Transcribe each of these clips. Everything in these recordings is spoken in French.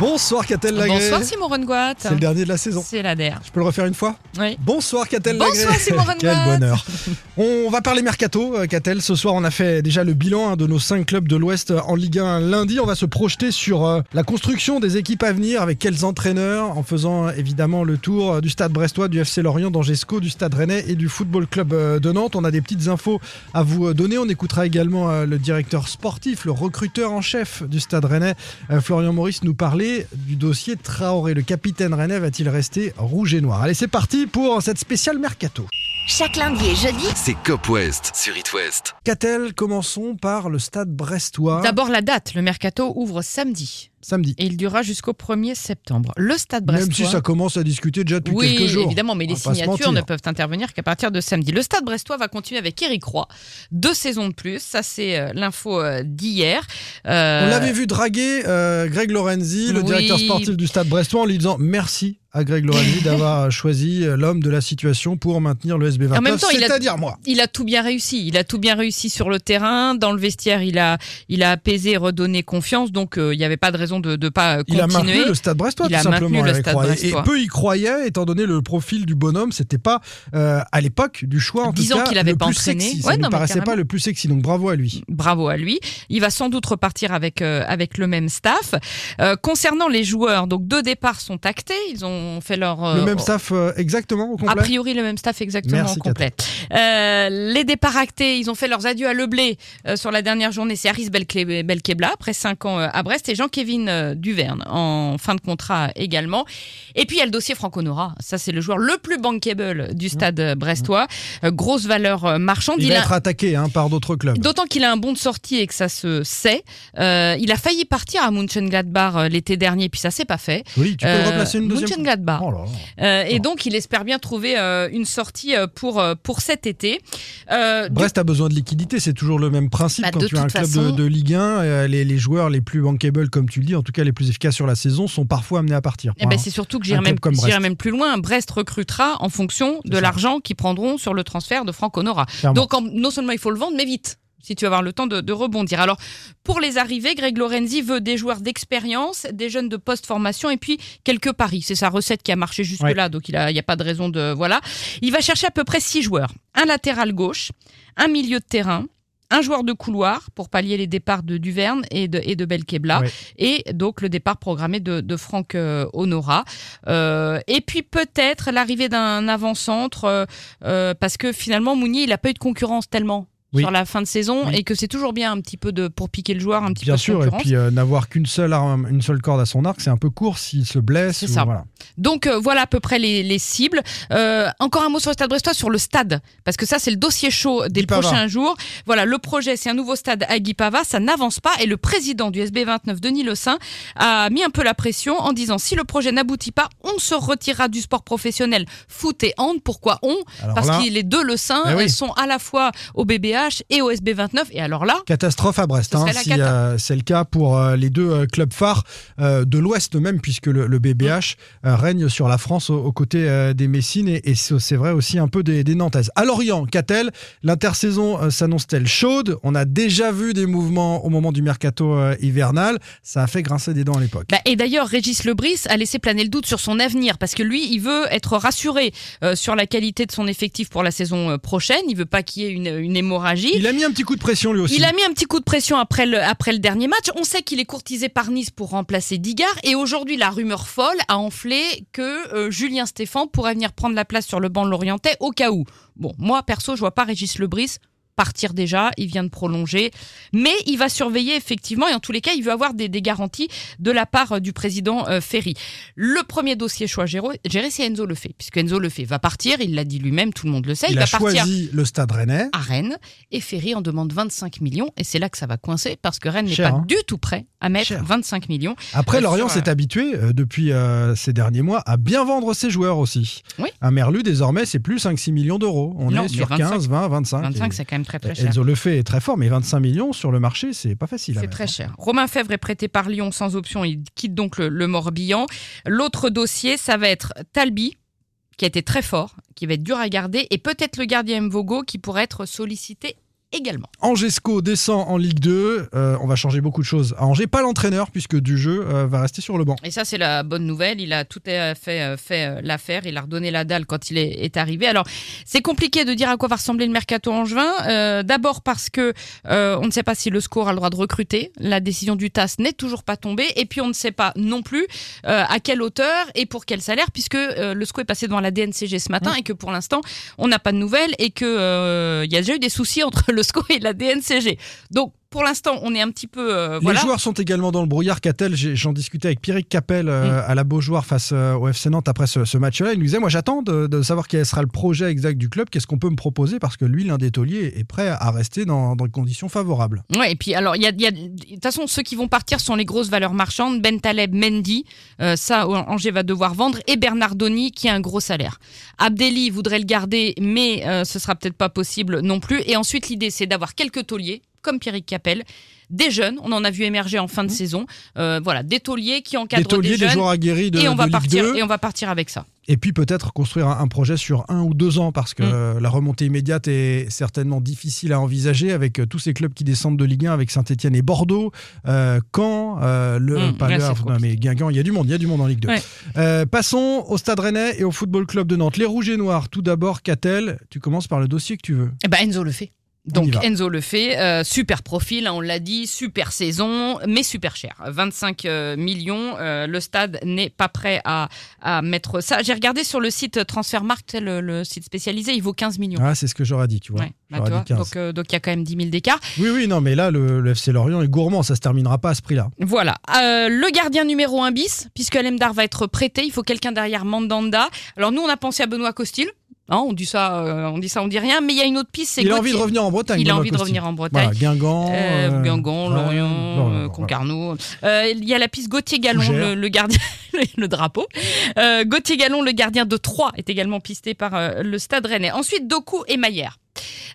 Bonsoir Catel Lagré. Bonsoir Simon Rengoat. C'est le dernier de la saison. C'est la der. Je peux le refaire une fois Oui. Bonsoir Catel Bonsoir, Lagré. Simon Rengoat. Quel bonheur. On va parler mercato, euh, Catel. Ce soir, on a fait déjà le bilan hein, de nos cinq clubs de l'Ouest en Ligue 1 lundi. On va se projeter sur euh, la construction des équipes à venir avec quels entraîneurs, en faisant euh, évidemment le tour euh, du stade brestois, du FC Lorient, d'Angesco, du stade rennais et du Football Club euh, de Nantes. On a des petites infos à vous euh, donner. On écoutera également euh, le directeur sportif, le recruteur en chef du stade rennais, euh, Florian Maurice, nous parler du dossier Traoré. Le capitaine rennais va-t-il rester rouge et noir? Allez, c'est parti pour cette spéciale mercato. Chaque lundi et jeudi, C'est Cop West sur It West. Catel, commençons par le stade brestois. D'abord la date. Le mercato ouvre samedi Samedi. et il durera jusqu'au 1er septembre. Le stade brestois. Même si ça commence à discuter déjà depuis oui, quelques jours. évidemment, mais On les signatures ne peuvent intervenir qu'à partir de samedi. Le Stade Brestois va continuer avec Eric Roy. Deux saisons de plus, ça c'est euh, l'info euh, d'hier. Euh, On l'avait vu draguer euh, Greg Lorenzi, le Oui. directeur sportif du Stade Brestois, en lui disant merci à Greg Lorenzi d'avoir choisi euh, l'homme de la situation pour maintenir le SB29. En même temps, il a- C'est-à-dire moi. Il a tout bien réussi. Il a tout bien réussi sur le terrain, dans le vestiaire. Il a, il a apaisé et redonné confiance. Donc euh, il n'y avait pas de raison de ne pas euh, Il a continuer. maintenu le Stade Brestois, Il tout a simplement. le Stade Brestois. Et peu y croyait, étant donné le profil du bonhomme. C'était pas euh, à l'époque du choix, en Disons qu'il avait le pas plus entraîné. sexy. Ça Ouais, ne non, paraissait pas le plus sexy. Donc bravo à lui. Bravo à lui. Il va sans doute repartir avec euh, avec le même staff. Euh, concernant les joueurs, donc deux départs sont actés. Ils ont fait leur euh, Le même staff euh, exactement au A complet. priori, le même staff exactement Merci, au complet. Euh, les départs actés, ils ont fait leurs adieux à Leblé sur la dernière journée. C'est Aris Belke- Belkebla, après cinq ans à Brest, et Jean-Kévin Duverne en fin de contrat également. Et puis il y a le dossier Franco Nora. Ça, c'est le joueur le plus bankable du stade euh, brestois. Euh, grosse valeur marchande. Il Il va a- être attaqué hein, par d'autres clubs. D'autant qu'il a un bon de sortie et que ça se sait. Il a failli partir à Mönchengladbach l'été dernier, puis ça s'est pas fait. Oui, tu peux le replacer une deuxième Oh là là. Euh, et donc, il espère bien trouver euh, une sortie euh, pour, pour cet été. Euh, du- Brest a besoin de liquidité, c'est toujours le même principe Bah, quand tu as un club façon- de, de Ligue 1. euh, les, les joueurs les plus bankable, comme tu le dis, en tout cas les plus efficaces sur la saison, sont parfois amenés à partir. eh ben, Voilà. c'est surtout que j'irai même, même plus loin. Brest recrutera en fonction de l'argent qu'ils prendront sur le transfert de Franck Honora. Clairement. Donc, en- non seulement il faut le vendre, mais vite. Si tu vas avoir le temps de, de rebondir. Alors, pour les arrivées, Greg Lorenzi veut des joueurs d'expérience, des jeunes de post-formation et puis quelques paris. C'est sa recette qui a marché jusque-là, donc il n'y a, pas de raison de. Voilà. Il va chercher à peu près six joueurs un latéral gauche, un milieu de terrain, un joueur de couloir pour pallier les départs de Duverne et de, et de Belkebla, Ouais. et donc le départ programmé de, de Franck euh, Honora. Euh, et puis peut-être l'arrivée d'un avant-centre, euh, euh, parce que finalement Mounier, il n'a pas eu de concurrence tellement. Oui. sur la fin de saison Oui. et que c'est toujours bien un petit peu de pour piquer le joueur un petit Bien peu de sûr, et puis euh, n'avoir qu'une seule arme, une seule corde à son arc, c'est un peu court s'il se blesse. C'est ça. Voilà. Donc euh, voilà à peu près les, les cibles. Euh, encore un mot sur le stade brestois, sur le stade, parce que ça c'est le dossier chaud des Guy Pava. prochains jours. Voilà, le projet c'est un nouveau stade à Guipava, ça n'avance pas et le président du SB29, Denis Le Saint, a mis un peu la pression en disant si le projet n'aboutit pas, on se retirera du sport professionnel foot et hand. Pourquoi on? Alors Parce là, que les deux Le Saint Eh oui. sont à la fois au Et au SB29 et alors là, Catastrophe à Brest, hein, si cata. euh, c'est le cas pour euh, les deux euh, clubs phares de l'Ouest même, puisque le, le BBH règne sur la France aux, aux côtés des Messines et, et c'est vrai aussi un peu des, des Nantaises. À Lorient, qu'a-t-elle? L'intersaison s'annonce-t-elle chaude? On a déjà vu des mouvements au moment du mercato hivernal. Ça a fait grincer des dents à l'époque. Bah, et d'ailleurs, Régis Lebris a laissé planer le doute sur son avenir parce que lui, il veut être rassuré euh, sur la qualité de son effectif pour la saison prochaine. Il veut pas qu'il y ait une, une hémorragie. Il a mis un petit coup de pression lui aussi. Il a mis un petit coup de pression après le, après le dernier match. On sait qu'il est courtisé par Nice pour remplacer Digard. Et aujourd'hui, la rumeur folle a enflé que euh, Julien Stéphan pourrait venir prendre la place sur le banc de l'Orientais au cas où. Bon, moi, perso, je vois pas Régis Lebris partir déjà, il vient de prolonger, mais il va surveiller effectivement et en tous les cas, il veut avoir des, des garanties de la part euh, du président euh, Ferry. Le premier dossier choix géré, c'est Enzo Lefebvre, puisque Enzo Lefebvre va partir, il l'a dit lui-même, tout le monde le sait, il, Il va a partir choisi le stade rennais. à Rennes et Ferry en demande 25 millions et c'est là que ça va coincer parce que Rennes n'est pas hein. du tout prêt à mettre Cher. 25 millions. Après, Euh, Lorient s'est habitué depuis ces derniers mois à bien vendre ses joueurs aussi. Oui. Un Merlu, désormais, c'est plus 5-6 millions d'euros. On Non, est sur mais 25, 15, 20, 25. 25 et- c'est quand même même très très cher. Enzo le fait est très fort, mais 25 millions sur le marché, c'est pas facile. C'est très hein. cher. Romain Fèvre est prêté par Lyon sans option. Il quitte donc le, le Morbihan. L'autre dossier, ça va être Talbi, qui a été très fort, qui va être dur à garder, et peut-être le gardien Mvogo qui pourrait être sollicité également. Angesco descend en Ligue 2. Euh, on va changer beaucoup de choses à Angers. Pas l'entraîneur, puisque du jeu euh, va rester sur le banc. Et ça, c'est la bonne nouvelle. Il a tout à fait euh, fait l'affaire. Il a redonné la dalle quand il est, est arrivé. Alors, c'est compliqué de dire à quoi va ressembler le mercato angevin. Euh, D'abord parce que on ne sait pas si le score a le droit de recruter. La décision du TAS n'est toujours pas tombée. Et puis, on ne sait pas non plus à quelle hauteur et pour quel salaire, puisque le SCO est passé devant la DNCG ce matin et que pour l'instant, on n'a pas de nouvelles et euh, il y a déjà eu des soucis entre le SCO et la DNCG. Donc, pour l'instant, on est un petit peu euh, Les joueurs sont également dans le brouillard. Catel, j'en discutais avec Pierrick Capel euh, à la Beaujoire face euh, au FC Nantes après ce, ce match-là. Il nous disait Moi, j'attends de, de savoir quel sera le projet exact du club, qu'est-ce qu'on peut me proposer, parce que lui, l'un des tauliers, est prêt à rester dans, des conditions favorables. Ouais, et puis alors, il y a, il y a- de toute façon, ceux qui vont partir sont les grosses valeurs marchandes. Ben Taleb, Mendy, ça, Angers va devoir vendre, et Bernardoni, qui a un gros salaire. Abdelli voudrait le garder, mais ce sera peut-être pas possible non plus. Et ensuite, l'idée, c'est d'avoir quelques tauliers, comme Pierrick Capel, des jeunes, on en a vu émerger en fin de saison, euh, voilà, des tauliers qui Des encadrent des, tauliers, des jeunes. joueurs aguerris de, et on de va Ligue partir 2. et on va partir avec ça. Et puis peut-être construire un, un projet sur un ou deux ans, parce que Mm. euh, la remontée immédiate est certainement difficile à envisager avec euh, tous ces clubs qui descendent de Ligue 1, avec Saint-Etienne et Bordeaux, euh, Caen, euh, le Mm, pas Havre, non, mais Guingamp, il y a du monde, il y a du monde en Ligue 2. Ouais. Euh, passons au Stade Rennais et au Football Club de Nantes. Les Rouges et Noirs, tout d'abord, Catel, tu commences par le dossier que tu veux. Eh ben Enzo le fait. Donc. Enzo le fait, euh, super profil, hein, on l'a dit, super saison, mais super cher. 25 euh, millions, euh, le stade n'est pas prêt à, à mettre ça. J'ai regardé sur le site Transfermarkt, le, le site spécialisé, il vaut 15 millions. Ah, c'est ce que j'aurais dit, tu vois. Ouais, bah, tu vois, dit 15. donc euh, donc il y a quand même 10 000 d'écart. Oui, oui, non, mais là, le, le FC Lorient est gourmand, ça se terminera pas à ce prix-là. Voilà. Euh, le gardien numéro 1 bis, puisque Lemdar va être prêté, il faut quelqu'un derrière Mandanda. Alors nous, on a pensé à Benoît Costil. Hein, on dit ça, euh, on dit ça, on dit rien. Mais il y a une autre piste, c'est Il a envie de revenir en Bretagne. Il a envie de revenir en Bretagne. Voilà, Guingamp. Euh, euh, Guingamp, Lorient, non, euh, non, Concarneau. Euh, il y a la piste Gauthier Gallon, le, le gardien, le drapeau. Euh, Gauthier Gallon, le gardien de Troyes, est également pisté par le Stade Rennais. Ensuite, Doku et Maillère.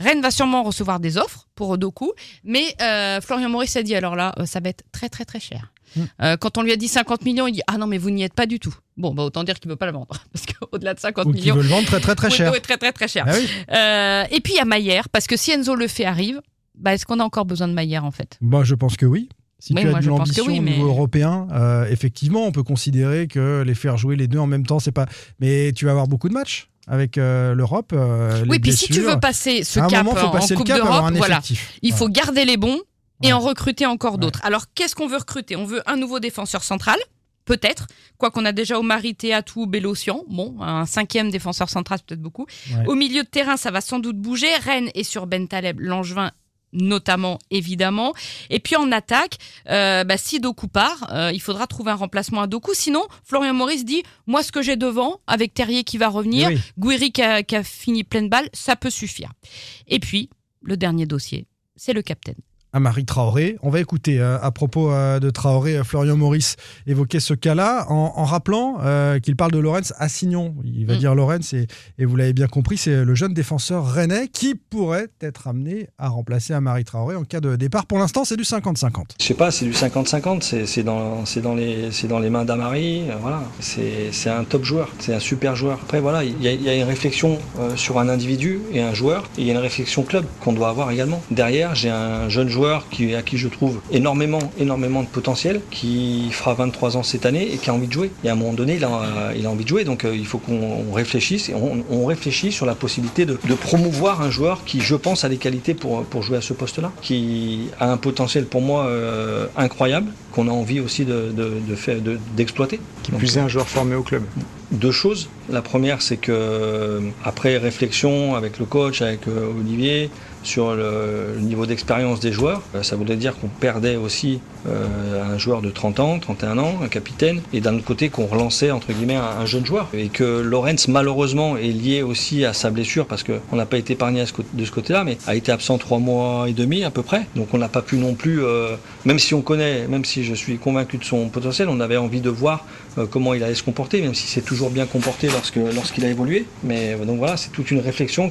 Rennes va sûrement recevoir des offres pour Doku, mais euh, Florian Maurice a dit alors là, euh, ça va être très très très cher. Mm. Euh, quand on lui a dit 50 millions, il dit ah non mais vous n'y êtes pas du tout. Bon bah autant dire qu'il veut pas la vendre parce qu'au-delà de 50 Ou qui millions, veut le vendre très très très cher. très très très cher. Ah oui. Euh, et puis il y a Maillère parce que si Enzo le fait arrive, bah, est-ce qu'on a encore besoin de Maillère en fait? Moi, je pense que oui. Si Oui, tu as de l'ambition au niveau européen, euh, effectivement, on peut considérer que les faire jouer les deux en même temps, c'est pas. Mais tu vas avoir beaucoup de matchs avec euh, l'Europe. euh, Oui, puis si tu veux passer ce cap moment, faut en Coupe d'Europe, voilà, il faut garder les bons et Ouais. en recruter encore Ouais. d'autres. Alors, qu'est-ce qu'on veut recruter? On veut un nouveau défenseur central Peut-être, quoi qu'on a déjà Omari Teatou, Bélocian, bon, un cinquième défenseur central, c'est peut-être beaucoup. Ouais. Au milieu de terrain, ça va sans doute bouger. Rennes est sur Ben Taleb, Langevin notamment, évidemment. Et puis en attaque, euh, bah, si Doku part, euh, il faudra trouver un remplacement à Doku. Sinon, Florian Maurice dit, moi ce que j'ai devant, avec Terrier qui va revenir, oui. Gouiri qui a, qui a fini pleine balle, ça peut suffire. Et puis, le dernier dossier, c'est le capitaine. À Marie Traoré. On va écouter euh, à propos euh, de Traoré, euh, Florian Maurice évoquer ce cas-là en, en rappelant euh, qu'il parle de Lorenz Assignon. Il va Mm. dire Lorenz et, et vous l'avez bien compris, c'est le jeune défenseur rennais qui pourrait être amené à remplacer à Marie Traoré en cas de départ. Pour l'instant, c'est du 50-50. Je sais pas, c'est du 50-50, c'est dans, les- c'est dans les mains d'Amari, voilà. C'est un top joueur, c'est un super joueur. Après, voilà, il y, a- il y a une réflexion euh, sur un individu et un joueur, et il y a une réflexion club qu'on doit avoir également. Derrière, j'ai un jeune joueur qui, à qui je trouve énormément, énormément de potentiel, qui fera 23 ans cette année et qui a envie de jouer. Et à un moment donné, il a, envie de jouer, donc euh, il faut qu'on on réfléchisse, et on, réfléchit sur la possibilité de, promouvoir un joueur qui, je pense, a les qualités pour, pour jouer à ce poste-là, qui a un potentiel pour moi euh, incroyable, qu'on a envie aussi de, de, de faire, de- d'exploiter. Qui plus est un joueur formé au club. deux choses. La première, c'est que euh, après réflexion avec le coach, avec euh, Olivier, sur le, niveau d'expérience des joueurs, euh, ça voudrait dire qu'on perdait aussi euh, un joueur de 30 ans, 31 ans, un capitaine, et d'un autre côté qu'on relançait entre guillemets un, un jeune joueur. Et que Lorenz, malheureusement, est lié aussi à sa blessure parce qu'on n'a pas été épargné à ce côté- de ce côté-là, mais a été absent trois mois et demi à peu près. Donc on n'a pas pu non plus, euh, même si on connaît, même si je suis convaincu de son potentiel, on avait envie de voir euh, comment il allait se comporter, même si c'est toujours bien comporté lorsque lorsqu'il a évolué. Mais euh, donc voilà, c'est toute une réflexion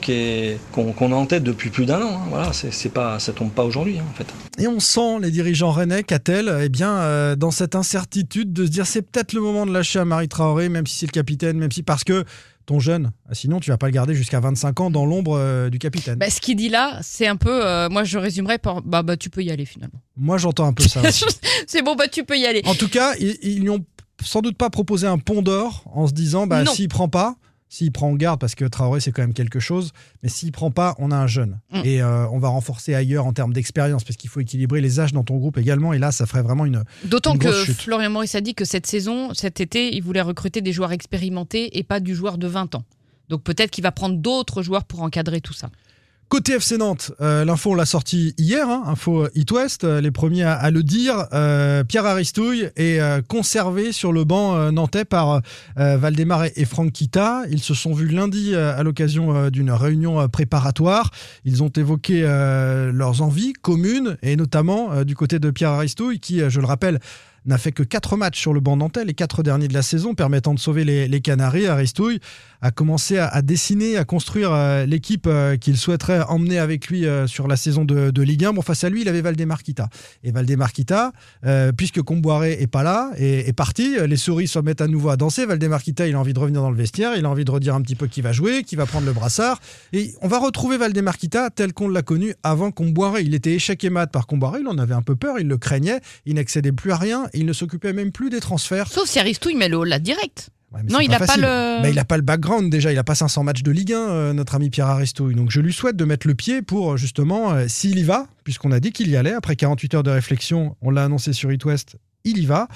qu'on a en tête depuis plus d'un an. hein. Voilà, c'est pas ça tombe pas aujourd'hui hein, en fait. Et on sent les dirigeants rennais, qu'a-t-elle Eh bien, euh, dans cette incertitude de se dire c'est peut-être le moment de lâcher à Marie Traoré, même si c'est le capitaine, même si parce que ton jeune, ah, sinon tu vas pas le garder jusqu'à 25 ans dans l'ombre euh, du capitaine. Bah, ce qu'il dit là, c'est un peu. euh, moi, je résumerais par. Bah, bah, tu peux y aller finalement. Moi, j'entends un peu ça. c'est bon, bah, tu peux y aller. En tout cas, ils, ils lui ont sans doute pas proposé un pont d'or en se disant bah s'il prend pas, s'il prend en garde parce que Traoré c'est quand même quelque chose, mais s'il prend pas, on a un jeune Mm. et euh, on va renforcer ailleurs en termes d'expérience parce qu'il faut équilibrer les âges dans ton groupe également et là ça ferait vraiment une D'autant que chute. Florian Maurice a dit que cette saison, cet été, il voulait recruter des joueurs expérimentés et pas du joueur de 20 ans. Donc peut-être qu'il va prendre d'autres joueurs pour encadrer tout ça. Côté FC Nantes, euh, l'info on l'a sorti hier, hein, info It West, euh, les premiers à, le dire. euh, Pierre Aristouille est euh, conservé sur le banc euh, nantais par euh, Valdemar et, et Franck Kita. Ils se sont vus lundi euh, à l'occasion euh, d'une réunion euh, préparatoire. Ils ont évoqué euh, leurs envies communes et notamment euh, du côté de Pierre Aristouille qui, euh, je le rappelle, n'a fait que quatre matchs sur le banc nantais, les quatre derniers de la saison, permettant de sauver les, les Canaries. Aristouille a commencé à, dessiner, à construire euh, l'équipe euh, qu'il souhaiterait emmener avec lui euh, sur la saison de, de Ligue 1. Bon, face à lui, il avait Valdemar Kita. Et Valdemar Kita, puisque Comboiré est pas là, est, est parti, les souris se mettent à nouveau à danser. Valdemar Kita, il a envie de revenir dans le vestiaire, il a envie de redire un petit peu qui va jouer, qui va prendre le brassard. Et on va retrouver Valdemar Kita tel qu'on l'a connu avant Comboiré. Il était échec et mat par Comboiré, il en avait un peu peur, il le craignait, il n'accédait plus à rien, il ne s'occupait même plus des transferts. Sauf si Aristouille met le là direct. Ouais, mais Non, il a pas le- Bah, il a pas le background déjà, il a pas 500 matchs de Ligue 1, euh, notre ami Pierre Aristouille. Donc je lui souhaite de mettre le pied pour euh, justement, euh, s'il y va, puisqu'on a dit qu'il y allait, après 48 heures de réflexion, on l'a annoncé sur It West, il y va.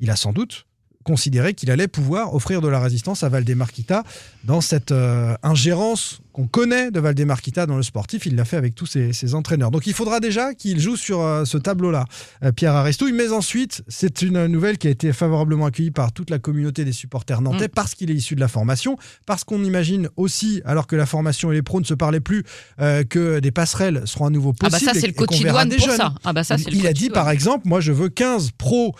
Il a sans doute considéré qu'il allait pouvoir offrir de la résistance à Valdemar Kita dans cette euh, ingérence qu'on connaît de Valdemar Kita dans le sportif. Il l'a fait avec tous ses, ses entraîneurs. Donc il faudra déjà qu'il joue sur euh, ce tableau-là, euh, Pierre Aristouille. Mais ensuite, c'est une nouvelle qui a été favorablement accueillie par toute la communauté des supporters nantais Mm. parce qu'il est issu de la formation, parce qu'on imagine aussi, alors que la formation et les pros ne se parlaient plus, euh, que des passerelles seront à nouveau Ah possibles. bah ça, c'est le coach Idoine des pour jeunes. ça. Ah bah ça, il a dit par exemple, moi je veux 15 pros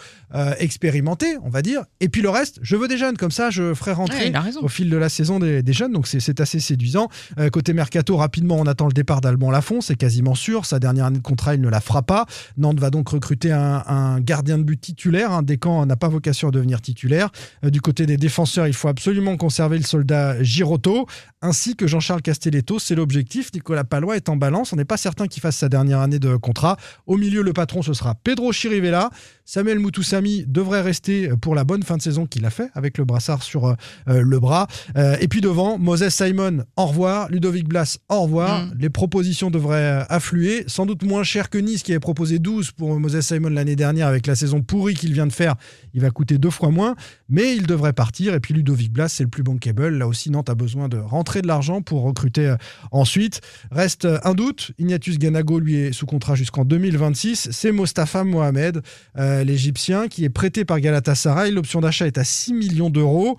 expérimentés, on va dire, et puis le reste, je veux des jeunes, comme ça je ferai rentrer Ouais, au fil de la saison des, des jeunes, donc c'est assez séduisant. Euh, côté mercato, rapidement, on attend le départ d'Alban Lafont, c'est quasiment sûr, sa dernière année de contrat, il ne la fera pas. Nantes va donc recruter un, gardien de but titulaire, un Descamps n'a pas vocation à devenir titulaire. Euh, du côté des défenseurs, il faut absolument conserver le soldat Girotto, ainsi que Jean-Charles Castelletto, c'est l'objectif. Nicolas Palois est en balance, on n'est pas certain qu'il fasse sa dernière année de contrat. Au milieu, le patron, ce sera Pedro Chirivella. Samuel Moutoussami devrait rester pour la bonne fin de saison qu'il a fait avec le brassard sur euh, le bras. Et puis devant, Moses Simon, au revoir. Ludovic Blas, au revoir. Mm. Les propositions devraient euh, affluer. Sans doute moins cher que Nice qui avait proposé 12 pour Moses Simon l'année dernière avec la saison pourrie qu'il vient de faire. Il va coûter deux fois moins, mais il devrait partir. Et puis Ludovic Blas, c'est le plus bankable. Là aussi, Nantes a besoin de rentrer de l'argent pour recruter euh, ensuite. Reste euh, un doute. Ignatius Ganago, lui, est sous contrat jusqu'en 2026. C'est Mostafa Mohamed, euh, l'Égyptien, qui est prêté par Galatasaray. L'option d'achat est à 6 millions d'euros.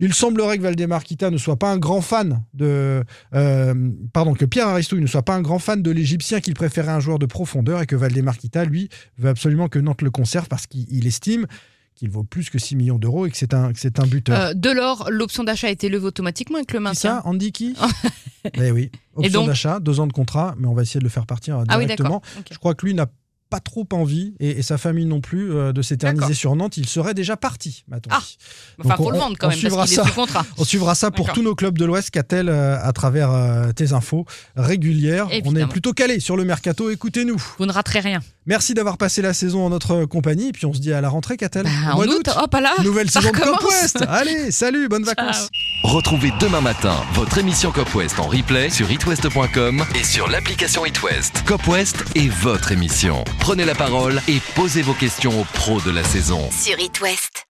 Il semblerait que Valdemar Kita ne soit pas un grand fan de. euh, pardon, que Pierre Aristouille ne soit pas un grand fan de l'Égyptien, qu'il préférait un joueur de profondeur et que Valdemar Kita, lui, veut absolument que Nantes le conserve parce qu'il il estime qu'il vaut plus que 6 millions d'euros et que c'est un, que c'est un buteur. Euh, Delors, l'option d'achat a été levée automatiquement avec le maintien. ça, Andy qui Eh oui. Option d'achat, deux ans de contrat, mais on va essayer de le faire partir euh, Ah oui, directement. d'accord. Ok. Je crois que lui n'a pas trop envie, et, et sa famille non plus, euh, de s'éterniser sur Nantes. Il serait déjà parti, m'a-t-on Ah. dit. Enfin, Donc, faut on- le vendre quand on même suivra parce ça. est sous contrat. On suivra ça pour tous nos clubs de l'Ouest, qu'a-t-elle euh, à travers euh, tes infos régulières. On est plutôt calé sur le mercato, écoutez-nous. Vous ne raterez rien. Merci d'avoir passé la saison en notre compagnie, et puis on se dit à la rentrée, qu'a-t-elle Bah, en mois août, d'août. hop là, Nouvelle saison de Cop. West. Allez, salut, bonnes Ciao. vacances. Retrouvez demain matin votre émission Cop West en replay sur itwest.com et sur l'application itwest. Cop West est votre émission. Prenez la parole et posez vos questions aux pros de la saison. Sur It West.